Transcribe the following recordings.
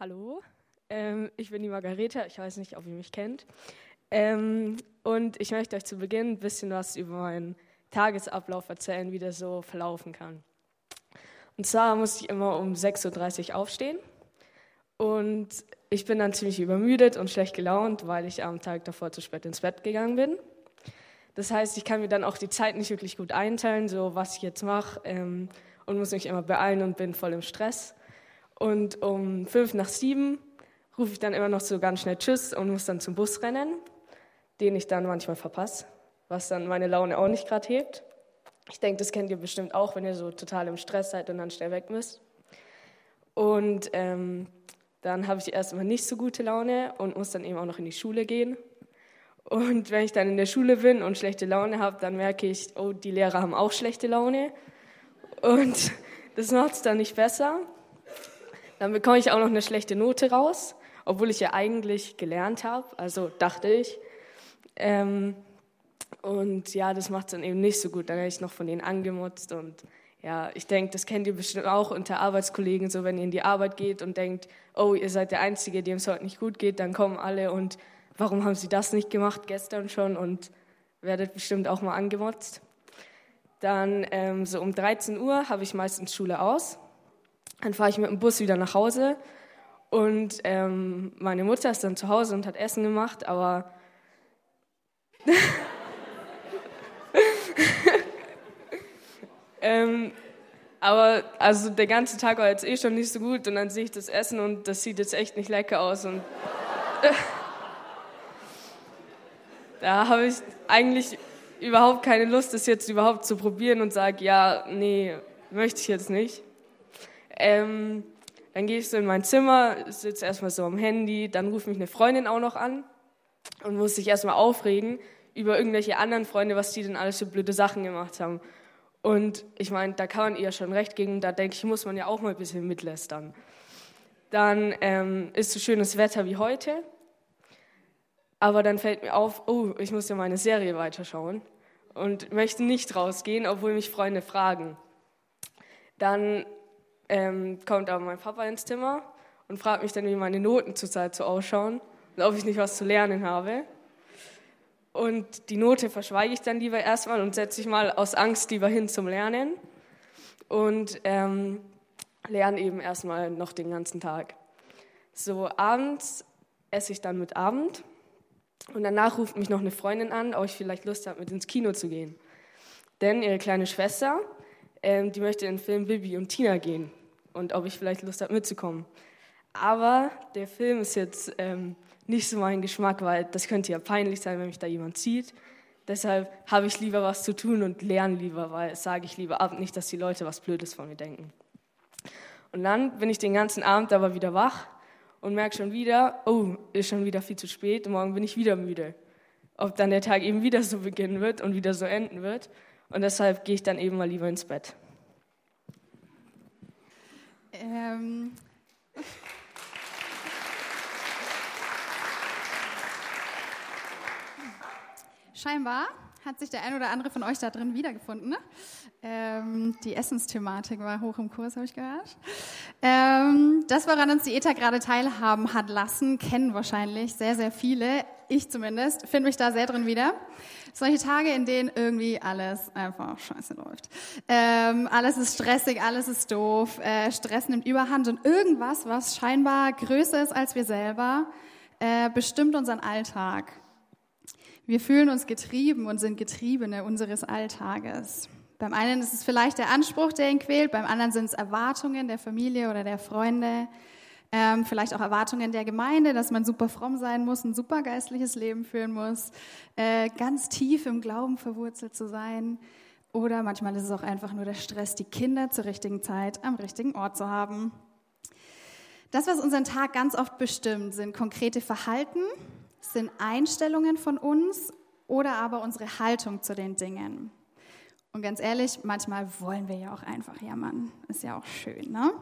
Hallo, ähm, ich bin die Margareta, ich weiß nicht, ob ihr mich kennt. Ähm, und ich möchte euch zu Beginn ein bisschen was über meinen Tagesablauf erzählen, wie das so verlaufen kann. Und zwar muss ich immer um 6.30 Uhr aufstehen. Und ich bin dann ziemlich übermüdet und schlecht gelaunt, weil ich am Tag davor zu spät ins Bett gegangen bin. Das heißt, ich kann mir dann auch die Zeit nicht wirklich gut einteilen, so was ich jetzt mache, ähm, und muss mich immer beeilen und bin voll im Stress. Und um fünf nach sieben rufe ich dann immer noch so ganz schnell Tschüss und muss dann zum Bus rennen, den ich dann manchmal verpasse, was dann meine Laune auch nicht gerade hebt. Ich denke, das kennt ihr bestimmt auch, wenn ihr so total im Stress seid und dann schnell weg müsst. Und ähm, dann habe ich erstmal nicht so gute Laune und muss dann eben auch noch in die Schule gehen. Und wenn ich dann in der Schule bin und schlechte Laune habe, dann merke ich, oh, die Lehrer haben auch schlechte Laune. Und das macht es dann nicht besser. Dann bekomme ich auch noch eine schlechte Note raus, obwohl ich ja eigentlich gelernt habe, also dachte ich. Ähm, und ja, das macht es dann eben nicht so gut. Dann werde ich noch von denen angemutzt und ja, ich denke, das kennt ihr bestimmt auch unter Arbeitskollegen, so wenn ihr in die Arbeit geht und denkt, oh, ihr seid der Einzige, dem es heute nicht gut geht, dann kommen alle und warum haben sie das nicht gemacht gestern schon und werdet bestimmt auch mal angemotzt. Dann ähm, so um 13 Uhr habe ich meistens Schule aus dann fahre ich mit dem Bus wieder nach Hause und ähm, meine Mutter ist dann zu Hause und hat Essen gemacht, aber ähm, aber also der ganze Tag war jetzt eh schon nicht so gut und dann sehe ich das Essen und das sieht jetzt echt nicht lecker aus und da habe ich eigentlich überhaupt keine Lust, das jetzt überhaupt zu probieren und sage, ja, nee, möchte ich jetzt nicht. Ähm, dann gehe ich so in mein Zimmer, sitze erstmal so am Handy, dann ruft mich eine Freundin auch noch an und muss sich erstmal aufregen über irgendwelche anderen Freunde, was die denn alles für blöde Sachen gemacht haben. Und ich meine, da kann man ihr schon recht geben, da denke ich, muss man ja auch mal ein bisschen mitlästern. Dann ähm, ist so schönes Wetter wie heute, aber dann fällt mir auf, oh, ich muss ja meine Serie weiterschauen und möchte nicht rausgehen, obwohl mich Freunde fragen. Dann ähm, kommt aber mein Papa ins Zimmer und fragt mich dann, wie meine Noten zurzeit so ausschauen und ob ich nicht was zu lernen habe. Und die Note verschweige ich dann lieber erstmal und setze ich mal aus Angst lieber hin zum Lernen und ähm, lerne eben erstmal noch den ganzen Tag. So abends esse ich dann mit Abend und danach ruft mich noch eine Freundin an, ob ich vielleicht Lust habe, mit ins Kino zu gehen. Denn ihre kleine Schwester, ähm, die möchte in den Film Bibi und Tina gehen und ob ich vielleicht Lust habe mitzukommen. Aber der Film ist jetzt ähm, nicht so mein Geschmack, weil das könnte ja peinlich sein, wenn mich da jemand sieht. Deshalb habe ich lieber was zu tun und lerne lieber, weil sage ich lieber ab, nicht, dass die Leute was Blödes von mir denken. Und dann bin ich den ganzen Abend aber wieder wach und merke schon wieder, oh, ist schon wieder viel zu spät, morgen bin ich wieder müde. Ob dann der Tag eben wieder so beginnen wird und wieder so enden wird. Und deshalb gehe ich dann eben mal lieber ins Bett. Ähm. Scheinbar hat sich der ein oder andere von euch da drin wiedergefunden. Ne? Ähm, die Essensthematik war hoch im Kurs, habe ich gehört. Ähm, das, woran uns die ETA gerade teilhaben hat lassen, kennen wahrscheinlich sehr, sehr viele. Ich zumindest finde mich da sehr drin wieder. Solche Tage, in denen irgendwie alles einfach scheiße läuft. Ähm, alles ist stressig, alles ist doof, äh, Stress nimmt überhand und irgendwas, was scheinbar größer ist als wir selber, äh, bestimmt unseren Alltag. Wir fühlen uns getrieben und sind Getriebene unseres Alltages. Beim einen ist es vielleicht der Anspruch, der ihn quält, beim anderen sind es Erwartungen der Familie oder der Freunde, ähm, vielleicht auch Erwartungen der Gemeinde, dass man super fromm sein muss, ein super geistliches Leben führen muss, äh, ganz tief im Glauben verwurzelt zu sein. Oder manchmal ist es auch einfach nur der Stress, die Kinder zur richtigen Zeit am richtigen Ort zu haben. Das, was unseren Tag ganz oft bestimmt, sind konkrete Verhalten, sind Einstellungen von uns oder aber unsere Haltung zu den Dingen. Und ganz ehrlich, manchmal wollen wir ja auch einfach jammern. Ist ja auch schön, ne?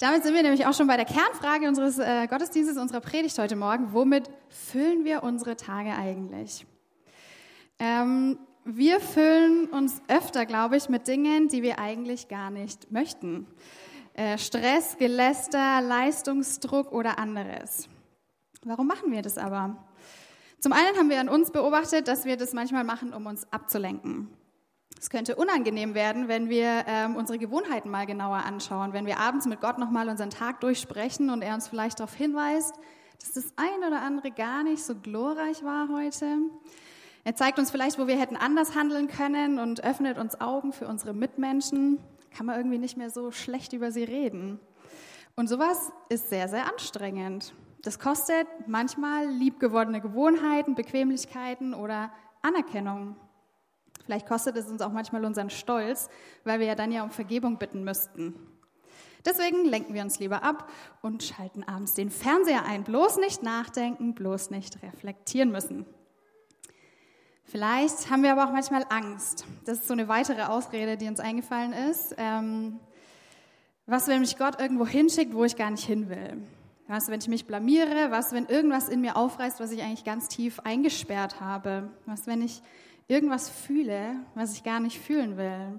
Damit sind wir nämlich auch schon bei der Kernfrage unseres äh, Gottesdienstes, unserer Predigt heute Morgen. Womit füllen wir unsere Tage eigentlich? Ähm, wir füllen uns öfter, glaube ich, mit Dingen, die wir eigentlich gar nicht möchten. äh, Stress, Geläster, Leistungsdruck oder anderes. Warum machen wir das aber? Zum einen haben wir an uns beobachtet, dass wir das manchmal machen, um uns abzulenken. Es könnte unangenehm werden, wenn wir ähm, unsere Gewohnheiten mal genauer anschauen, wenn wir abends mit Gott nochmal unseren Tag durchsprechen und er uns vielleicht darauf hinweist, dass das ein oder andere gar nicht so glorreich war heute. Er zeigt uns vielleicht, wo wir hätten anders handeln können und öffnet uns Augen für unsere Mitmenschen. Kann man irgendwie nicht mehr so schlecht über sie reden. Und sowas ist sehr, sehr anstrengend. Das kostet manchmal liebgewordene Gewohnheiten, Bequemlichkeiten oder Anerkennung. Vielleicht kostet es uns auch manchmal unseren Stolz, weil wir ja dann ja um Vergebung bitten müssten. Deswegen lenken wir uns lieber ab und schalten abends den Fernseher ein. Bloß nicht nachdenken, bloß nicht reflektieren müssen. Vielleicht haben wir aber auch manchmal Angst. Das ist so eine weitere Ausrede, die uns eingefallen ist. Ähm, was, wenn mich Gott irgendwo hinschickt, wo ich gar nicht hin will? Was, wenn ich mich blamiere? Was, wenn irgendwas in mir aufreißt, was ich eigentlich ganz tief eingesperrt habe? Was, wenn ich irgendwas fühle, was ich gar nicht fühlen will?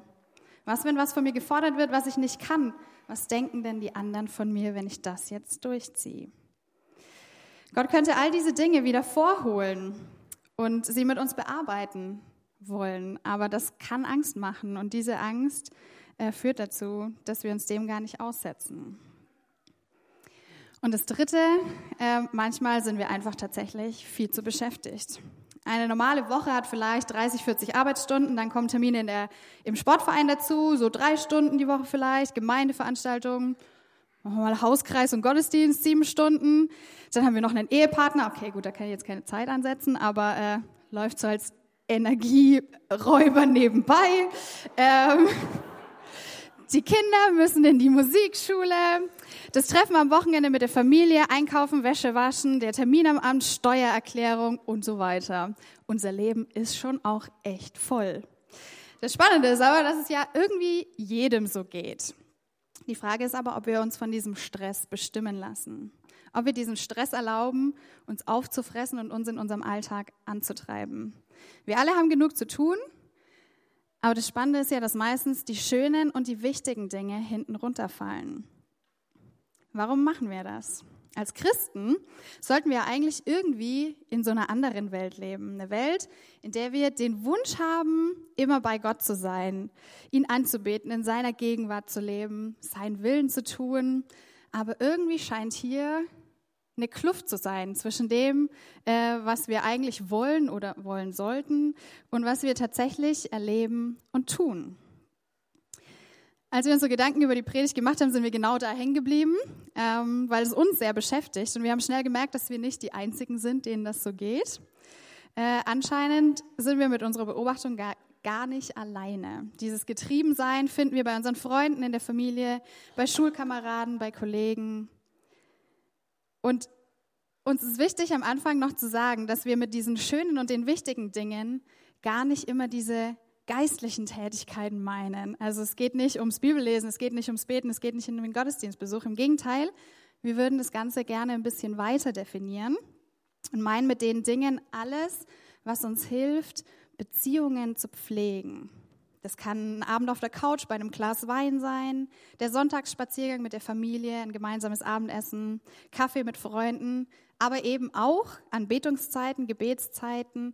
Was, wenn was von mir gefordert wird, was ich nicht kann? Was denken denn die anderen von mir, wenn ich das jetzt durchziehe? Gott könnte all diese Dinge wieder vorholen und sie mit uns bearbeiten wollen, aber das kann Angst machen und diese Angst äh, führt dazu, dass wir uns dem gar nicht aussetzen. Und das Dritte, äh, manchmal sind wir einfach tatsächlich viel zu beschäftigt. Eine normale Woche hat vielleicht 30, 40 Arbeitsstunden, dann kommen Termine in der, im Sportverein dazu, so drei Stunden die Woche vielleicht, Gemeindeveranstaltungen, mal Hauskreis und Gottesdienst, sieben Stunden. Dann haben wir noch einen Ehepartner, okay, gut, da kann ich jetzt keine Zeit ansetzen, aber äh, läuft so als Energieräuber nebenbei. Ähm, die Kinder müssen in die Musikschule. Das Treffen am Wochenende mit der Familie, Einkaufen, Wäsche waschen, der Termin am Amt, Steuererklärung und so weiter. Unser Leben ist schon auch echt voll. Das Spannende ist aber, dass es ja irgendwie jedem so geht. Die Frage ist aber, ob wir uns von diesem Stress bestimmen lassen. Ob wir diesen Stress erlauben, uns aufzufressen und uns in unserem Alltag anzutreiben. Wir alle haben genug zu tun, aber das Spannende ist ja, dass meistens die schönen und die wichtigen Dinge hinten runterfallen. Warum machen wir das? Als Christen sollten wir eigentlich irgendwie in so einer anderen Welt leben. Eine Welt, in der wir den Wunsch haben, immer bei Gott zu sein, ihn anzubeten, in seiner Gegenwart zu leben, seinen Willen zu tun. Aber irgendwie scheint hier eine Kluft zu sein zwischen dem, äh, was wir eigentlich wollen oder wollen sollten und was wir tatsächlich erleben und tun. Als wir uns so Gedanken über die Predigt gemacht haben, sind wir genau da hängen geblieben, ähm, weil es uns sehr beschäftigt. Und wir haben schnell gemerkt, dass wir nicht die Einzigen sind, denen das so geht. Äh, anscheinend sind wir mit unserer Beobachtung gar, gar nicht alleine. Dieses Getriebensein finden wir bei unseren Freunden in der Familie, bei Schulkameraden, bei Kollegen, und uns ist wichtig am Anfang noch zu sagen, dass wir mit diesen schönen und den wichtigen Dingen gar nicht immer diese geistlichen Tätigkeiten meinen. Also es geht nicht ums Bibellesen, es geht nicht ums Beten, es geht nicht um den Gottesdienstbesuch. Im Gegenteil, wir würden das Ganze gerne ein bisschen weiter definieren und meinen mit den Dingen alles, was uns hilft, Beziehungen zu pflegen. Das kann ein Abend auf der Couch bei einem Glas Wein sein, der Sonntagsspaziergang mit der Familie, ein gemeinsames Abendessen, Kaffee mit Freunden, aber eben auch Anbetungszeiten, Gebetszeiten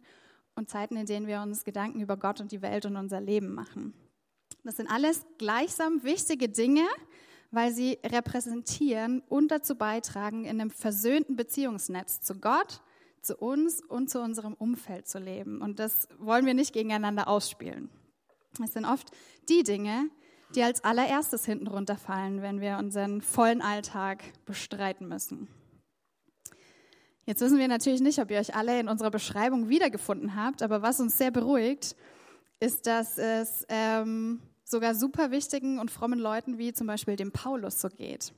und Zeiten, in denen wir uns Gedanken über Gott und die Welt und unser Leben machen. Das sind alles gleichsam wichtige Dinge, weil sie repräsentieren und dazu beitragen, in einem versöhnten Beziehungsnetz zu Gott, zu uns und zu unserem Umfeld zu leben. Und das wollen wir nicht gegeneinander ausspielen. Es sind oft die Dinge, die als allererstes hinten runterfallen, wenn wir unseren vollen Alltag bestreiten müssen. Jetzt wissen wir natürlich nicht, ob ihr euch alle in unserer Beschreibung wiedergefunden habt, aber was uns sehr beruhigt, ist, dass es ähm, sogar super wichtigen und frommen Leuten wie zum Beispiel dem Paulus so geht.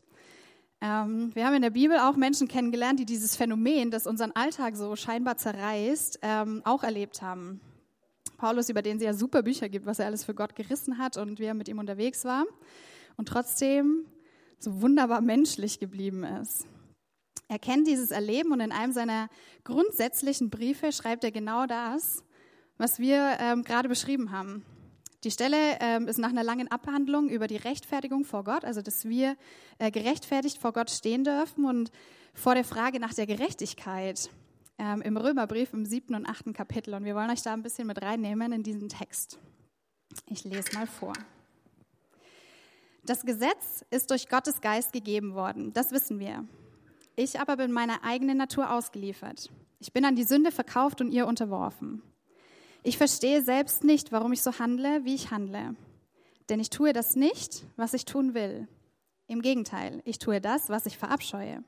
Ähm, wir haben in der Bibel auch Menschen kennengelernt, die dieses Phänomen, das unseren Alltag so scheinbar zerreißt, ähm, auch erlebt haben. Paulus, über den es ja super Bücher gibt, was er alles für Gott gerissen hat und wie er mit ihm unterwegs war und trotzdem so wunderbar menschlich geblieben ist. Er kennt dieses Erleben und in einem seiner grundsätzlichen Briefe schreibt er genau das, was wir ähm, gerade beschrieben haben. Die Stelle ähm, ist nach einer langen Abhandlung über die Rechtfertigung vor Gott, also dass wir äh, gerechtfertigt vor Gott stehen dürfen und vor der Frage nach der Gerechtigkeit ähm, im Römerbrief im siebten und achten Kapitel. Und wir wollen euch da ein bisschen mit reinnehmen in diesen Text. Ich lese mal vor. Das Gesetz ist durch Gottes Geist gegeben worden, das wissen wir. Ich aber bin meiner eigenen Natur ausgeliefert. Ich bin an die Sünde verkauft und ihr unterworfen. Ich verstehe selbst nicht, warum ich so handle, wie ich handle. Denn ich tue das nicht, was ich tun will. Im Gegenteil, ich tue das, was ich verabscheue.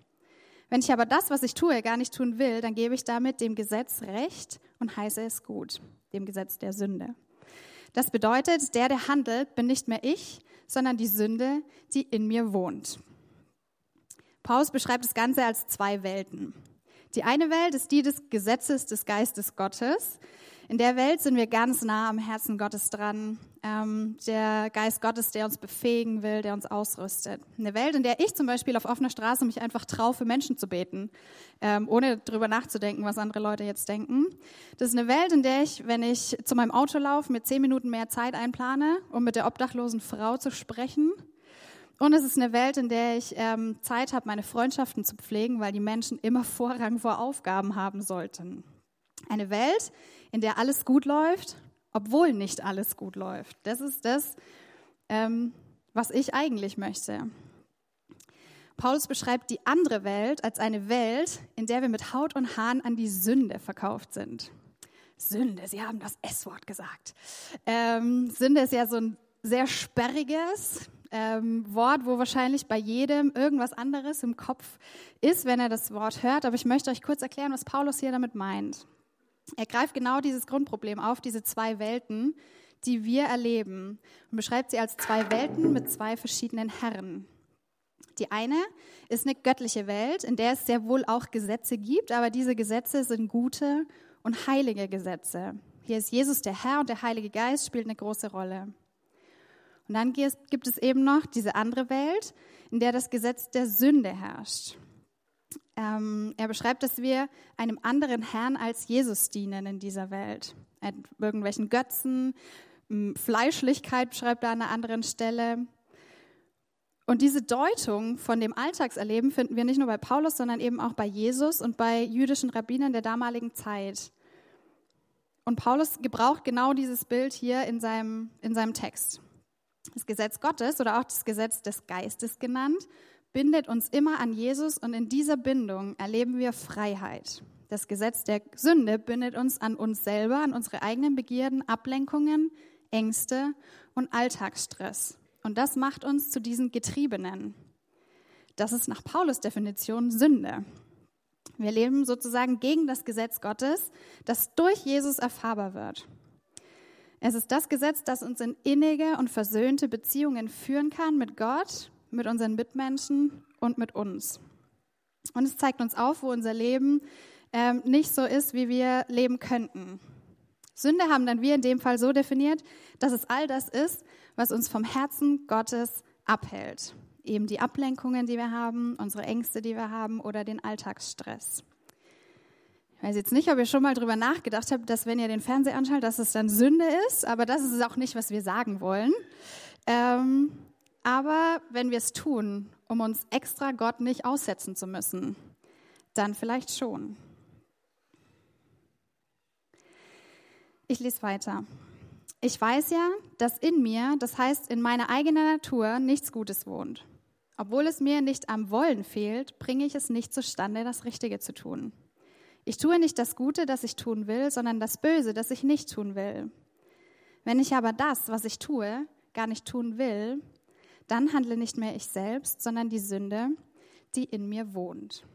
Wenn ich aber das, was ich tue, gar nicht tun will, dann gebe ich damit dem Gesetz Recht und heiße es gut, dem Gesetz der Sünde. Das bedeutet, der, der handelt, bin nicht mehr ich, sondern die Sünde, die in mir wohnt. Paulus beschreibt das Ganze als zwei Welten. Die eine Welt ist die des Gesetzes des Geistes Gottes, in der Welt sind wir ganz nah am Herzen Gottes dran. Ähm, der Geist Gottes, der uns befähigen will, der uns ausrüstet. Eine Welt, in der ich zum Beispiel auf offener Straße mich einfach traue, für Menschen zu beten, ähm, ohne drüber nachzudenken, was andere Leute jetzt denken. Das ist eine Welt, in der ich, wenn ich zu meinem Auto laufe, mir zehn Minuten mehr Zeit einplane, um mit der obdachlosen Frau zu sprechen. Und es ist eine Welt, in der ich ähm, Zeit habe, meine Freundschaften zu pflegen, weil die Menschen immer Vorrang vor Aufgaben haben sollten. Eine Welt, in der alles gut läuft, obwohl nicht alles gut läuft. Das ist das, ähm, was ich eigentlich möchte. Paulus beschreibt die andere Welt als eine Welt, in der wir mit Haut und Haaren an die Sünde verkauft sind. Sünde, Sie haben das S-Wort gesagt. Ähm, Sünde ist ja so ein sehr sperriges ähm, Wort, wo wahrscheinlich bei jedem irgendwas anderes im Kopf ist, wenn er das Wort hört. Aber ich möchte euch kurz erklären, was Paulus hier damit meint. Er greift genau dieses Grundproblem auf, diese zwei Welten, die wir erleben und beschreibt sie als zwei Welten mit zwei verschiedenen Herren. Die eine ist eine göttliche Welt, in der es sehr wohl auch Gesetze gibt, aber diese Gesetze sind gute und heilige Gesetze. Hier ist Jesus der Herr und der Heilige Geist spielt eine große Rolle. Und dann gibt es eben noch diese andere Welt, in der das Gesetz der Sünde herrscht. Ähm, er beschreibt, dass wir einem anderen Herrn als Jesus dienen in dieser Welt. Irgendwelchen Götzen, Fleischlichkeit beschreibt er an einer anderen Stelle. Und diese Deutung von dem Alltagserleben finden wir nicht nur bei Paulus, sondern eben auch bei Jesus und bei jüdischen Rabbinern der damaligen Zeit. Und Paulus gebraucht genau dieses Bild hier in seinem, in seinem Text. Das Gesetz Gottes oder auch das Gesetz des Geistes genannt bindet uns immer an Jesus und in dieser Bindung erleben wir Freiheit. Das Gesetz der Sünde bindet uns an uns selber, an unsere eigenen Begierden, Ablenkungen, Ängste und Alltagsstress. Und das macht uns zu diesen Getriebenen. Das ist nach Paulus Definition Sünde. Wir leben sozusagen gegen das Gesetz Gottes, das durch Jesus erfahrbar wird. Es ist das Gesetz, das uns in innige und versöhnte Beziehungen führen kann mit Gott mit unseren Mitmenschen und mit uns. Und es zeigt uns auf, wo unser Leben ähm, nicht so ist, wie wir leben könnten. Sünde haben dann wir in dem Fall so definiert, dass es all das ist, was uns vom Herzen Gottes abhält. Eben die Ablenkungen, die wir haben, unsere Ängste, die wir haben oder den Alltagsstress. Ich weiß jetzt nicht, ob ihr schon mal drüber nachgedacht habt, dass wenn ihr den Fernseher anschaut, dass es dann Sünde ist, aber das ist auch nicht, was wir sagen wollen. Ähm, aber wenn wir es tun, um uns extra Gott nicht aussetzen zu müssen, dann vielleicht schon. Ich lese weiter. Ich weiß ja, dass in mir, das heißt in meiner eigenen Natur, nichts Gutes wohnt. Obwohl es mir nicht am Wollen fehlt, bringe ich es nicht zustande, das Richtige zu tun. Ich tue nicht das Gute, das ich tun will, sondern das Böse, das ich nicht tun will. Wenn ich aber das, was ich tue, gar nicht tun will, dann handle nicht mehr ich selbst, sondern die Sünde, die in mir wohnt.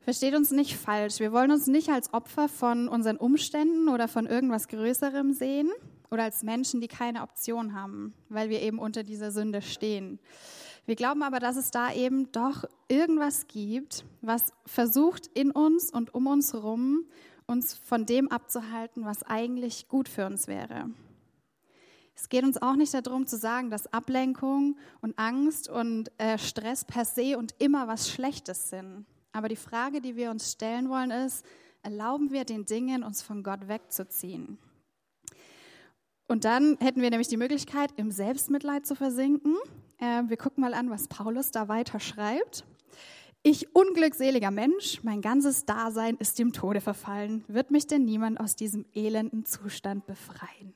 Versteht uns nicht falsch. Wir wollen uns nicht als Opfer von unseren Umständen oder von irgendwas Größerem sehen oder als Menschen, die keine Option haben, weil wir eben unter dieser Sünde stehen. Wir glauben aber, dass es da eben doch irgendwas gibt, was versucht in uns und um uns herum uns von dem abzuhalten, was eigentlich gut für uns wäre. Es geht uns auch nicht darum zu sagen, dass Ablenkung und Angst und äh, Stress per se und immer was Schlechtes sind. Aber die Frage, die wir uns stellen wollen, ist, erlauben wir den Dingen, uns von Gott wegzuziehen? Und dann hätten wir nämlich die Möglichkeit, im Selbstmitleid zu versinken. Äh, wir gucken mal an, was Paulus da weiter schreibt. Ich unglückseliger Mensch, mein ganzes Dasein ist dem Tode verfallen. Wird mich denn niemand aus diesem elenden Zustand befreien?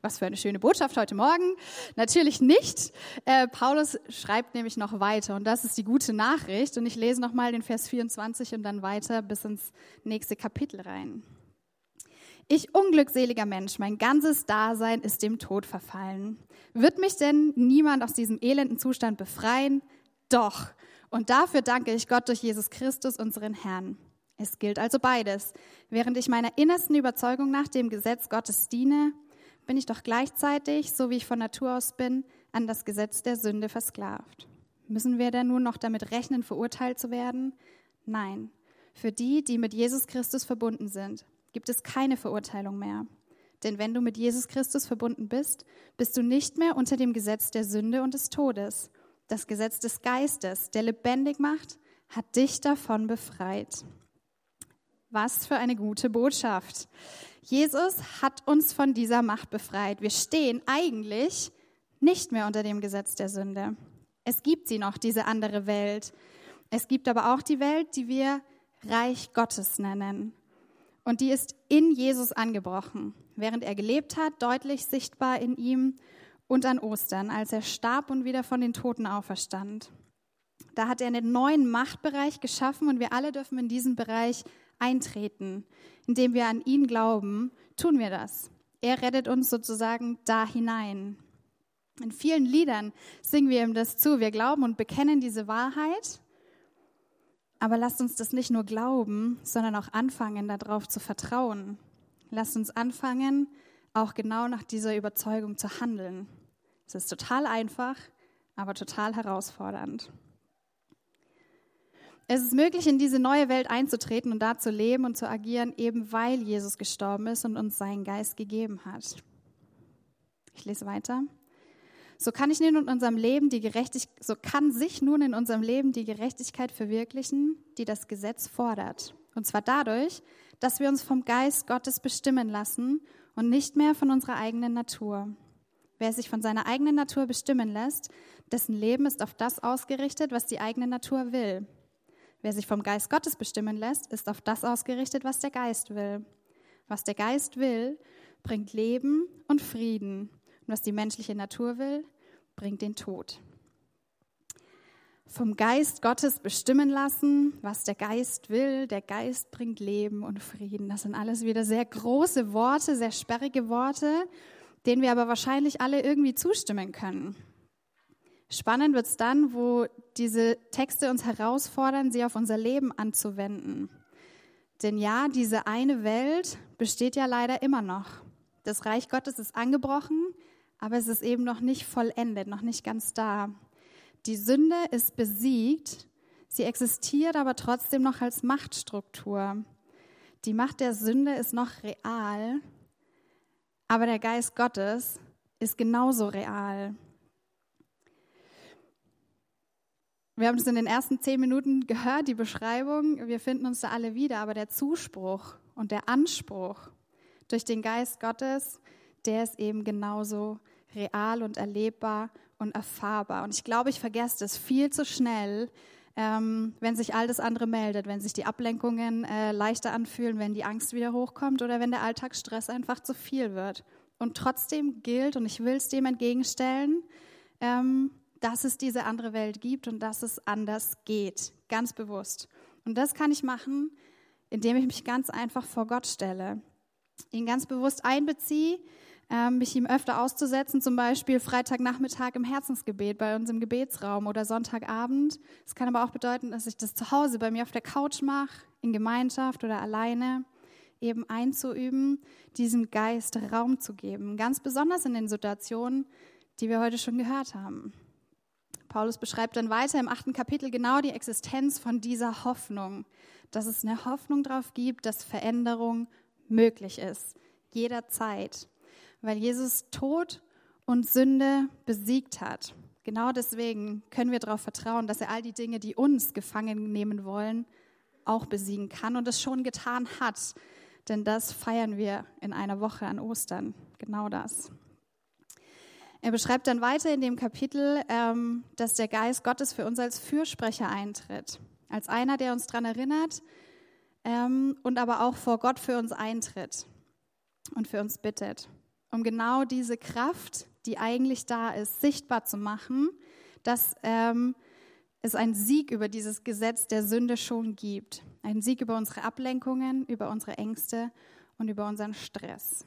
Was für eine schöne Botschaft heute Morgen. Natürlich nicht. Äh, Paulus schreibt nämlich noch weiter und das ist die gute Nachricht. Und ich lese nochmal den Vers 24 und dann weiter bis ins nächste Kapitel rein. Ich unglückseliger Mensch, mein ganzes Dasein ist dem Tod verfallen. Wird mich denn niemand aus diesem elenden Zustand befreien? Doch. Und dafür danke ich Gott durch Jesus Christus, unseren Herrn. Es gilt also beides. Während ich meiner innersten Überzeugung nach dem Gesetz Gottes diene, bin ich doch gleichzeitig, so wie ich von Natur aus bin, an das Gesetz der Sünde versklavt. Müssen wir denn nun noch damit rechnen, verurteilt zu werden? Nein. Für die, die mit Jesus Christus verbunden sind, gibt es keine Verurteilung mehr. Denn wenn du mit Jesus Christus verbunden bist, bist du nicht mehr unter dem Gesetz der Sünde und des Todes. Das Gesetz des Geistes, der lebendig macht, hat dich davon befreit. Was für eine gute Botschaft. Jesus hat uns von dieser Macht befreit. Wir stehen eigentlich nicht mehr unter dem Gesetz der Sünde. Es gibt sie noch, diese andere Welt. Es gibt aber auch die Welt, die wir Reich Gottes nennen. Und die ist in Jesus angebrochen, während er gelebt hat, deutlich sichtbar in ihm und an Ostern, als er starb und wieder von den Toten auferstand. Da hat er einen neuen Machtbereich geschaffen und wir alle dürfen in diesen Bereich eintreten, indem wir an ihn glauben, tun wir das. Er rettet uns sozusagen da hinein. In vielen Liedern singen wir ihm das zu. Wir glauben und bekennen diese Wahrheit. Aber lasst uns das nicht nur glauben, sondern auch anfangen, darauf zu vertrauen. Lasst uns anfangen, auch genau nach dieser Überzeugung zu handeln. Es ist total einfach, aber total herausfordernd. Es ist möglich, in diese neue Welt einzutreten und da zu leben und zu agieren, eben weil Jesus gestorben ist und uns seinen Geist gegeben hat. Ich lese weiter. So kann ich nun in unserem Leben die Gerechtigkeit, so kann sich nun in unserem Leben die Gerechtigkeit verwirklichen, die das Gesetz fordert. Und zwar dadurch, dass wir uns vom Geist Gottes bestimmen lassen und nicht mehr von unserer eigenen Natur. Wer sich von seiner eigenen Natur bestimmen lässt, dessen Leben ist auf das ausgerichtet, was die eigene Natur will. Wer sich vom Geist Gottes bestimmen lässt, ist auf das ausgerichtet, was der Geist will. Was der Geist will, bringt Leben und Frieden. Und was die menschliche Natur will, bringt den Tod. Vom Geist Gottes bestimmen lassen, was der Geist will. Der Geist bringt Leben und Frieden. Das sind alles wieder sehr große Worte, sehr sperrige Worte, denen wir aber wahrscheinlich alle irgendwie zustimmen können. Spannend wird es dann, wo diese Texte uns herausfordern, sie auf unser Leben anzuwenden. Denn ja, diese eine Welt besteht ja leider immer noch. Das Reich Gottes ist angebrochen, aber es ist eben noch nicht vollendet, noch nicht ganz da. Die Sünde ist besiegt, sie existiert aber trotzdem noch als Machtstruktur. Die Macht der Sünde ist noch real, aber der Geist Gottes ist genauso real. Wir haben es in den ersten zehn Minuten gehört, die Beschreibung. Wir finden uns da alle wieder, aber der Zuspruch und der Anspruch durch den Geist Gottes, der ist eben genauso real und erlebbar und erfahrbar. Und ich glaube, ich vergesse das viel zu schnell, ähm, wenn sich all das andere meldet, wenn sich die Ablenkungen äh, leichter anfühlen, wenn die Angst wieder hochkommt oder wenn der Alltagsstress einfach zu viel wird. Und trotzdem gilt, und ich will es dem entgegenstellen, ähm, dass es diese andere Welt gibt und dass es anders geht, ganz bewusst. Und das kann ich machen, indem ich mich ganz einfach vor Gott stelle, ihn ganz bewusst einbeziehe, mich ihm öfter auszusetzen, zum Beispiel Freitagnachmittag im Herzensgebet bei uns im Gebetsraum oder Sonntagabend. Es kann aber auch bedeuten, dass ich das zu Hause bei mir auf der Couch mache, in Gemeinschaft oder alleine, eben einzuüben, diesem Geist Raum zu geben, ganz besonders in den Situationen, die wir heute schon gehört haben. Paulus beschreibt dann weiter im achten Kapitel genau die Existenz von dieser Hoffnung, dass es eine Hoffnung darauf gibt, dass Veränderung möglich ist, jederzeit, weil Jesus Tod und Sünde besiegt hat. Genau deswegen können wir darauf vertrauen, dass er all die Dinge, die uns gefangen nehmen wollen, auch besiegen kann und es schon getan hat. denn das feiern wir in einer Woche an Ostern. Genau das. Er beschreibt dann weiter in dem Kapitel, ähm, dass der Geist Gottes für uns als Fürsprecher eintritt, als einer, der uns daran erinnert ähm, und aber auch vor Gott für uns eintritt und für uns bittet, um genau diese Kraft, die eigentlich da ist, sichtbar zu machen, dass ähm, es einen Sieg über dieses Gesetz der Sünde schon gibt. Einen Sieg über unsere Ablenkungen, über unsere Ängste und über unseren Stress.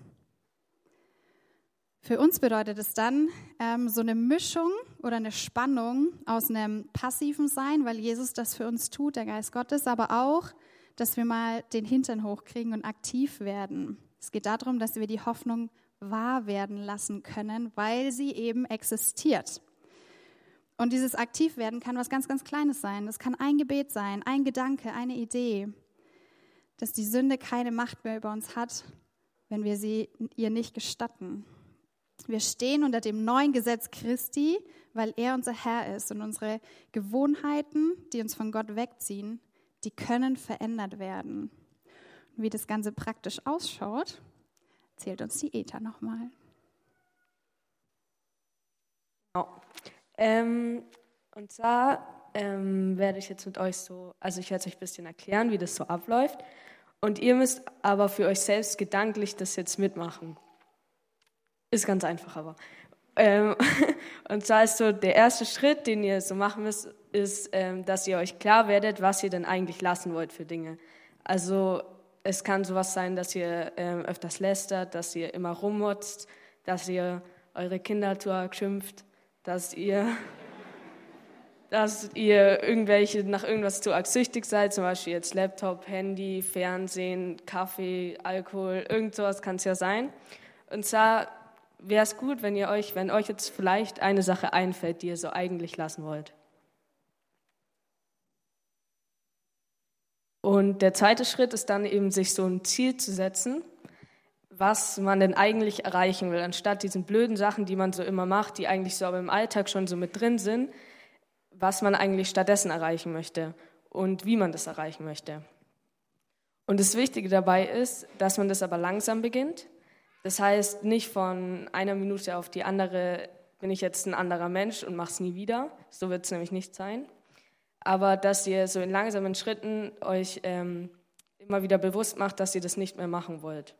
Für uns bedeutet es dann ähm, so eine Mischung oder eine Spannung aus einem passiven Sein, weil Jesus das für uns tut, der Geist Gottes, aber auch, dass wir mal den Hintern hochkriegen und aktiv werden. Es geht darum, dass wir die Hoffnung wahr werden lassen können, weil sie eben existiert. Und dieses Aktivwerden kann was ganz, ganz Kleines sein. Das kann ein Gebet sein, ein Gedanke, eine Idee, dass die Sünde keine Macht mehr über uns hat, wenn wir sie ihr nicht gestatten. Wir stehen unter dem neuen Gesetz Christi, weil er unser Herr ist und unsere Gewohnheiten, die uns von Gott wegziehen, die können verändert werden. Und wie das Ganze praktisch ausschaut, erzählt uns die Eta nochmal. Genau. Ähm, und zwar ähm, werde ich jetzt mit euch so, also ich werde es euch ein bisschen erklären, wie das so abläuft. Und ihr müsst aber für euch selbst gedanklich das jetzt mitmachen. Ist ganz einfach, aber. Ähm, und zwar ist so der erste Schritt, den ihr so machen müsst, ist, ähm, dass ihr euch klar werdet, was ihr denn eigentlich lassen wollt für Dinge. Also es kann sowas sein, dass ihr ähm, öfters lästert, dass ihr immer rummotzt, dass ihr eure Kinder schimpft, dass ihr, dass ihr irgendwelche nach irgendwas zu arg süchtig seid, zum Beispiel jetzt Laptop, Handy, Fernsehen, Kaffee, Alkohol, irgend sowas kann es ja sein. Und zwar wäre es gut, wenn ihr euch, wenn euch jetzt vielleicht eine Sache einfällt, die ihr so eigentlich lassen wollt. Und der zweite Schritt ist dann eben, sich so ein Ziel zu setzen was man denn eigentlich erreichen will, anstatt diesen blöden Sachen, die man so immer macht, die eigentlich so aber im Alltag schon so mit drin sind, was man eigentlich stattdessen erreichen möchte und wie man das erreichen möchte. Und das Wichtige dabei ist, dass man das aber langsam beginnt. Das heißt, nicht von einer Minute auf die andere bin ich jetzt ein anderer Mensch und mache es nie wieder. So wird es nämlich nicht sein. Aber dass ihr so in langsamen Schritten euch ähm, immer wieder bewusst macht, dass ihr das nicht mehr machen wollt.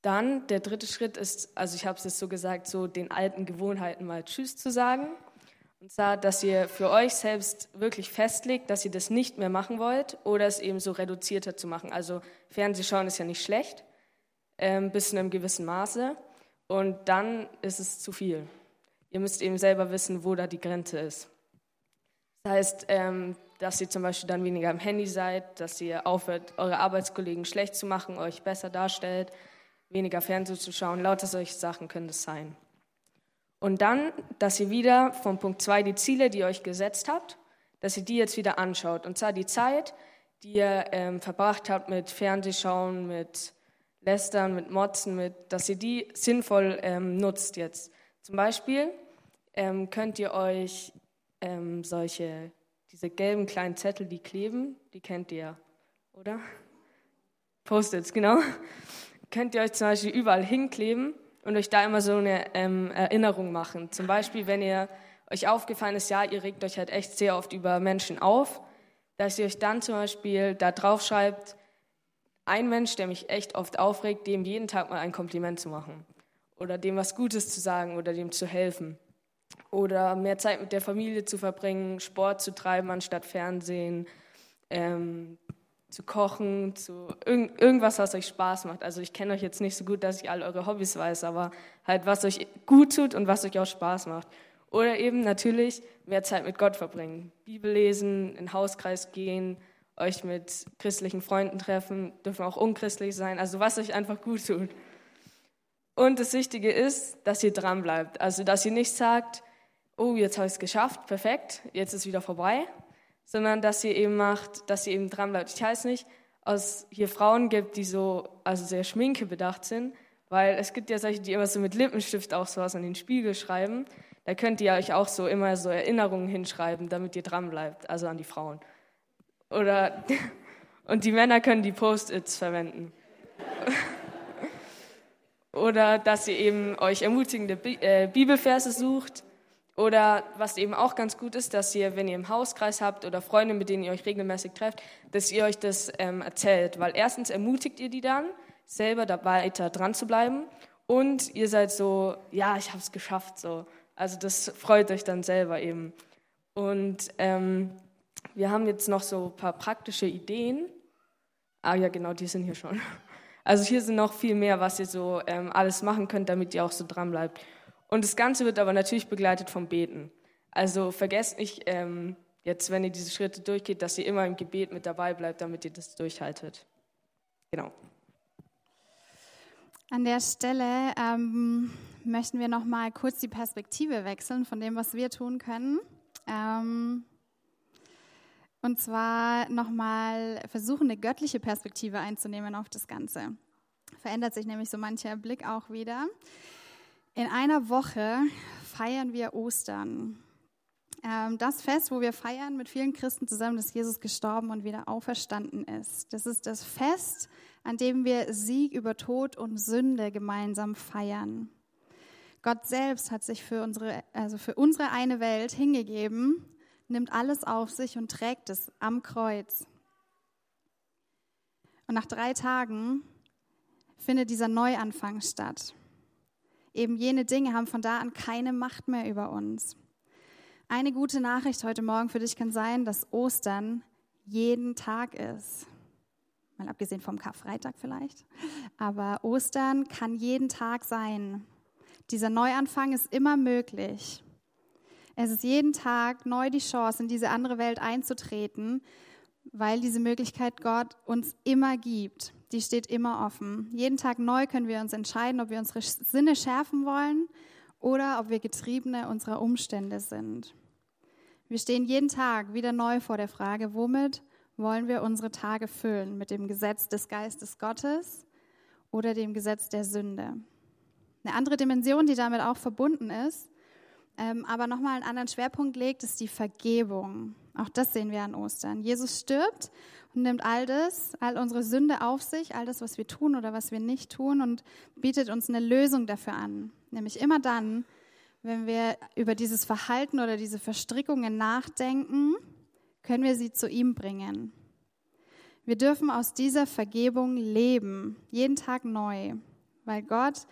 Dann der dritte Schritt ist, also ich habe es jetzt so gesagt, so den alten Gewohnheiten mal Tschüss zu sagen. Und zwar, dass ihr für euch selbst wirklich festlegt, dass ihr das nicht mehr machen wollt oder es eben so reduzierter zu machen. Also Fernsehschauen ist ja nicht schlecht, ähm, bis in einem gewissen Maße. Und dann ist es zu viel. Ihr müsst eben selber wissen, wo da die Grenze ist. Heißt, ähm, dass ihr zum Beispiel dann weniger am Handy seid, dass ihr aufhört, eure Arbeitskollegen schlecht zu machen, euch besser darstellt, weniger Fernsehen zu schauen, lauter solche Sachen können das sein. Und dann, dass ihr wieder von Punkt 2 die Ziele, die ihr euch gesetzt habt, dass ihr die jetzt wieder anschaut. Und zwar die Zeit, die ihr ähm, verbracht habt mit Fernsehschauen, mit Lästern, mit Motzen, mit, dass ihr die sinnvoll ähm, nutzt jetzt. Zum Beispiel ähm, könnt ihr euch ähm, solche, diese gelben kleinen Zettel, die kleben, die kennt ihr, oder? Post-its, genau könnt ihr euch zum Beispiel überall hinkleben und euch da immer so eine ähm, Erinnerung machen. Zum Beispiel, wenn ihr euch aufgefallen ist, ja, ihr regt euch halt echt sehr oft über Menschen auf, dass ihr euch dann zum Beispiel da drauf schreibt, ein Mensch, der mich echt oft aufregt, dem jeden Tag mal ein Kompliment zu machen oder dem was Gutes zu sagen oder dem zu helfen oder mehr Zeit mit der Familie zu verbringen, Sport zu treiben anstatt Fernsehen, ähm, zu kochen, zu irg irgendwas, was euch Spaß macht. Also ich kenne euch jetzt nicht so gut, dass ich all eure Hobbys weiß, aber halt, was euch gut tut und was euch auch Spaß macht. Oder eben natürlich mehr Zeit mit Gott verbringen. Bibel lesen, in den Hauskreis gehen, euch mit christlichen Freunden treffen, dürfen auch unchristlich sein, also was euch einfach gut tut. Und das Wichtige ist, dass ihr dran bleibt. Also, dass ihr nicht sagt, oh, jetzt habe ich es geschafft, perfekt, jetzt ist wieder vorbei, sondern dass sie eben macht, dass sie eben dran bleibt. Ich weiß nicht, aus hier Frauen gibt, die so also sehr schminkebedacht sind, weil es gibt ja solche, die immer so mit Lippenstift auch sowas an den Spiegel schreiben. Da könnt ihr euch auch so immer so Erinnerungen hinschreiben, damit ihr dran bleibt, also an die Frauen. Oder Und die Männer können die Post-its verwenden. Oder dass ihr eben euch ermutigende äh, Bibelverse sucht. Oder was eben auch ganz gut ist, dass ihr, wenn ihr im Hauskreis habt oder Freunde, mit denen ihr euch regelmäßig trefft, dass ihr euch das ähm, erzählt. Weil erstens ermutigt ihr die dann, selber da weiter dran zu bleiben. Und ihr seid so, ja, ich habe es geschafft. So. Also das freut euch dann selber eben. Und ähm, wir haben jetzt noch so ein paar praktische Ideen. Ah ja, genau, die sind hier schon. Also hier sind noch viel mehr, was ihr so ähm, alles machen könnt, damit ihr auch so dran bleibt. Und das Ganze wird aber natürlich begleitet vom Beten. Also vergesst nicht, ähm, jetzt, wenn ihr diese Schritte durchgeht, dass ihr immer im Gebet mit dabei bleibt, damit ihr das durchhaltet. Genau. An der Stelle ähm, möchten wir noch mal kurz die Perspektive wechseln von dem, was wir tun können. Ähm, und zwar nochmal versuchen, eine göttliche Perspektive einzunehmen auf das Ganze. Verändert sich nämlich so mancher Blick auch wieder. In einer Woche feiern wir Ostern. Ähm, das Fest, wo wir feiern mit vielen Christen zusammen, dass Jesus gestorben und wieder auferstanden ist. Das ist das Fest, an dem wir Sieg über Tod und Sünde gemeinsam feiern. Gott selbst hat sich für unsere, also für unsere eine Welt hingegeben nimmt alles auf sich und trägt es am Kreuz. Und nach drei Tagen findet dieser Neuanfang statt. Eben jene Dinge haben von da an keine Macht mehr über uns. Eine gute Nachricht heute Morgen für dich kann sein, dass Ostern jeden Tag ist. Mal abgesehen vom Karfreitag vielleicht. Aber Ostern kann jeden Tag sein. Dieser Neuanfang ist immer möglich. Es ist jeden Tag neu die Chance, in diese andere Welt einzutreten, weil diese Möglichkeit Gott uns immer gibt. Die steht immer offen. Jeden Tag neu können wir uns entscheiden, ob wir unsere Sinne schärfen wollen oder ob wir Getriebene unserer Umstände sind. Wir stehen jeden Tag wieder neu vor der Frage, womit wollen wir unsere Tage füllen? Mit dem Gesetz des Geistes Gottes oder dem Gesetz der Sünde? Eine andere Dimension, die damit auch verbunden ist, ähm, aber nochmal einen anderen Schwerpunkt legt, ist die Vergebung. Auch das sehen wir an Ostern. Jesus stirbt und nimmt all das, all unsere Sünde auf sich, all das, was wir tun oder was wir nicht tun und bietet uns eine Lösung dafür an. Nämlich immer dann, wenn wir über dieses Verhalten oder diese Verstrickungen nachdenken, können wir sie zu ihm bringen. Wir dürfen aus dieser Vergebung leben, jeden Tag neu, weil Gott,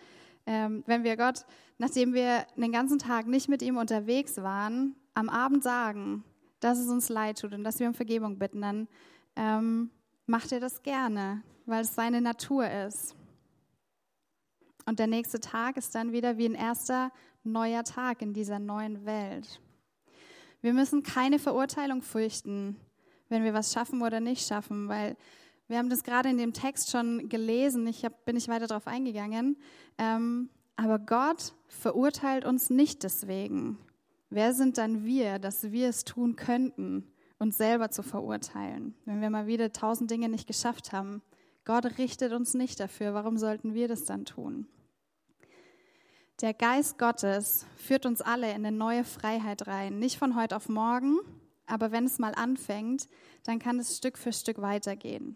ähm, wenn wir Gott nachdem wir den ganzen Tag nicht mit ihm unterwegs waren, am Abend sagen, dass es uns leid tut und dass wir um Vergebung bitten, dann ähm, macht er das gerne, weil es seine Natur ist. Und der nächste Tag ist dann wieder wie ein erster neuer Tag in dieser neuen Welt. Wir müssen keine Verurteilung fürchten, wenn wir was schaffen oder nicht schaffen, weil wir haben das gerade in dem Text schon gelesen. Ich hab, bin nicht weiter darauf eingegangen. Ähm, aber Gott verurteilt uns nicht deswegen. Wer sind dann wir, dass wir es tun könnten, uns selber zu verurteilen, wenn wir mal wieder tausend Dinge nicht geschafft haben? Gott richtet uns nicht dafür. Warum sollten wir das dann tun? Der Geist Gottes führt uns alle in eine neue Freiheit rein. Nicht von heute auf morgen, aber wenn es mal anfängt, dann kann es Stück für Stück weitergehen.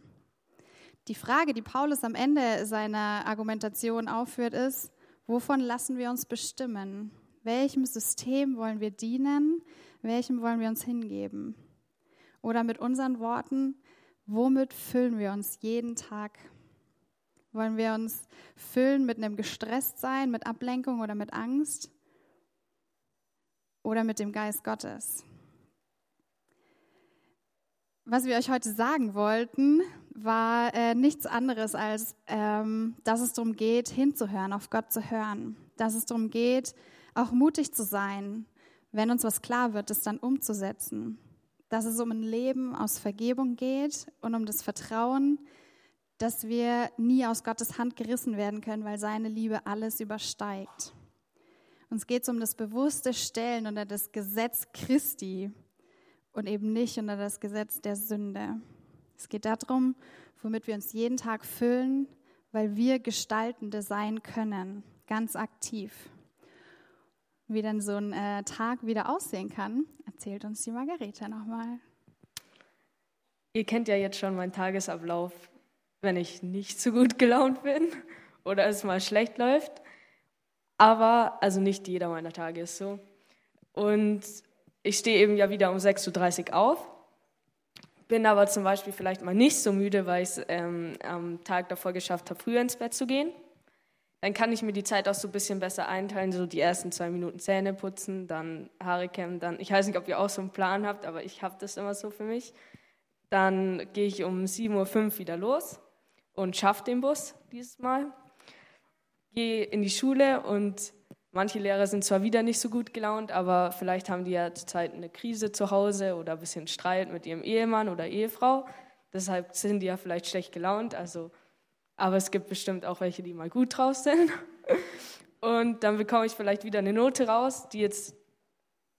Die Frage, die Paulus am Ende seiner Argumentation aufführt, ist, Wovon lassen wir uns bestimmen? Welchem System wollen wir dienen? Welchem wollen wir uns hingeben? Oder mit unseren Worten, womit füllen wir uns jeden Tag? Wollen wir uns füllen mit einem Gestresstsein, mit Ablenkung oder mit Angst? Oder mit dem Geist Gottes? Was wir euch heute sagen wollten, war äh, nichts anderes, als ähm, dass es darum geht, hinzuhören, auf Gott zu hören. Dass es darum geht, auch mutig zu sein, wenn uns was klar wird, es dann umzusetzen. Dass es um ein Leben aus Vergebung geht und um das Vertrauen, dass wir nie aus Gottes Hand gerissen werden können, weil seine Liebe alles übersteigt. Uns geht es um das bewusste Stellen unter das Gesetz Christi und eben nicht unter das Gesetz der Sünde. Es geht darum, womit wir uns jeden Tag füllen, weil wir Gestaltende sein können, ganz aktiv. Wie denn so ein äh, Tag wieder aussehen kann, erzählt uns die Margarete nochmal. ihr kennt ja jetzt schon meinen Tagesablauf, wenn ich nicht so gut gelaunt bin oder es mal schlecht läuft. Aber, also nicht jeder meiner Tage ist so. Und ich stehe eben ja wieder um 6.30 Uhr auf, bin aber zum Beispiel vielleicht mal nicht so müde, weil ich es ähm, am Tag davor geschafft habe, früher ins Bett zu gehen. Dann kann ich mir die Zeit auch so ein bisschen besser einteilen, so die ersten zwei Minuten Zähne putzen, dann Haare kämmen, dann, ich weiß nicht, ob ihr auch so einen Plan habt, aber ich habe das immer so für mich. Dann gehe ich um 7.05 Uhr wieder los und schaffe den Bus dieses Mal. Gehe in die Schule und manche Lehrer sind zwar wieder nicht so gut gelaunt, aber vielleicht haben die ja zurzeit eine Krise zu Hause oder ein bisschen Streit mit ihrem Ehemann oder Ehefrau. Deshalb sind die ja vielleicht schlecht gelaunt. Also aber es gibt bestimmt auch welche, die mal gut drauf sind. Und dann bekomme ich vielleicht wieder eine Note raus, die jetzt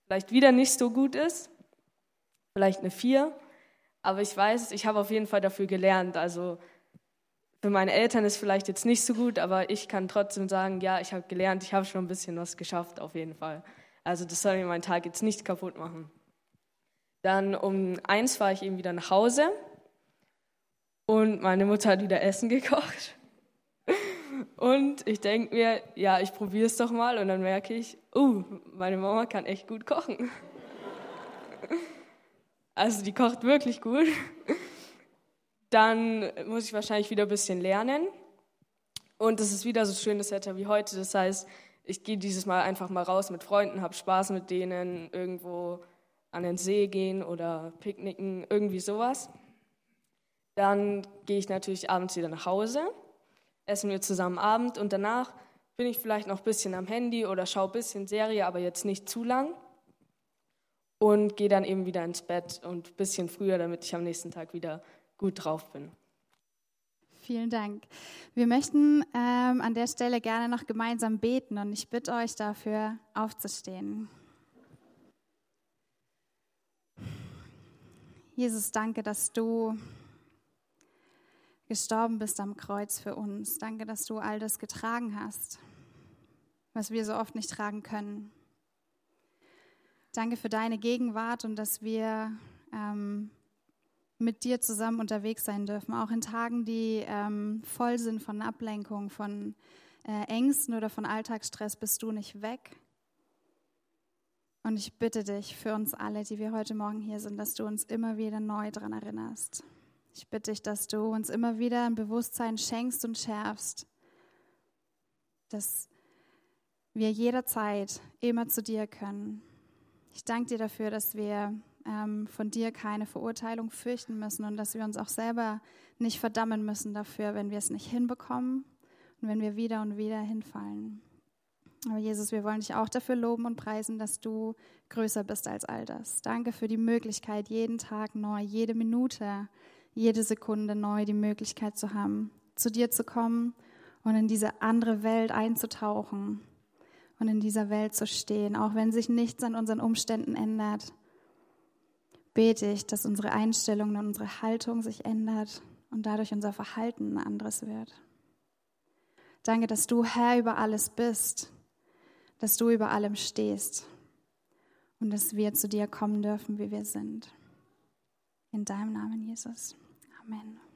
vielleicht wieder nicht so gut ist, vielleicht eine 4. Aber ich weiß, ich habe auf jeden Fall dafür gelernt. Also für meine Eltern ist vielleicht jetzt nicht so gut, aber ich kann trotzdem sagen, ja, ich habe gelernt, ich habe schon ein bisschen was geschafft, auf jeden Fall. Also das soll mir meinen Tag jetzt nicht kaputt machen. Dann um eins fahre ich eben wieder nach Hause und meine Mutter hat wieder Essen gekocht. Und ich denke mir, ja, ich probiere es doch mal. Und dann merke ich, uh, meine Mama kann echt gut kochen. Also die kocht wirklich gut. Dann muss ich wahrscheinlich wieder ein bisschen lernen. Und es ist wieder so schönes Wetter wie heute. Das heißt, ich gehe dieses Mal einfach mal raus mit Freunden, habe Spaß mit denen, irgendwo an den See gehen oder picknicken, irgendwie sowas. Dann gehe ich natürlich abends wieder nach Hause, essen wir zusammen Abend und danach bin ich vielleicht noch ein bisschen am Handy oder schaue ein bisschen Serie, aber jetzt nicht zu lang. Und gehe dann eben wieder ins Bett und ein bisschen früher, damit ich am nächsten Tag wieder gut drauf bin. Vielen Dank. Wir möchten ähm, an der Stelle gerne noch gemeinsam beten und ich bitte euch dafür aufzustehen. Jesus, danke, dass du gestorben bist am Kreuz für uns. Danke, dass du all das getragen hast, was wir so oft nicht tragen können. Danke für deine Gegenwart und dass wir ähm, mit dir zusammen unterwegs sein dürfen, auch in Tagen, die ähm, voll sind von Ablenkung, von äh, Ängsten oder von Alltagsstress, bist du nicht weg. Und ich bitte dich für uns alle, die wir heute Morgen hier sind, dass du uns immer wieder neu daran erinnerst. Ich bitte dich, dass du uns immer wieder ein Bewusstsein schenkst und schärfst, dass wir jederzeit immer zu dir können. Ich danke dir dafür, dass wir ähm, von dir keine Verurteilung fürchten müssen und dass wir uns auch selber nicht verdammen müssen dafür, wenn wir es nicht hinbekommen und wenn wir wieder und wieder hinfallen. Aber Jesus, wir wollen dich auch dafür loben und preisen, dass du größer bist als all das. Danke für die Möglichkeit, jeden Tag neu, jede Minute jede Sekunde neu die Möglichkeit zu haben, zu dir zu kommen und in diese andere Welt einzutauchen und in dieser Welt zu stehen, auch wenn sich nichts an unseren Umständen ändert. Bete ich, dass unsere Einstellung und unsere Haltung sich ändert und dadurch unser Verhalten ein anderes wird. Danke, dass du Herr über alles bist, dass du über allem stehst und dass wir zu dir kommen dürfen, wie wir sind. In deinem Namen, Jesus. Amen.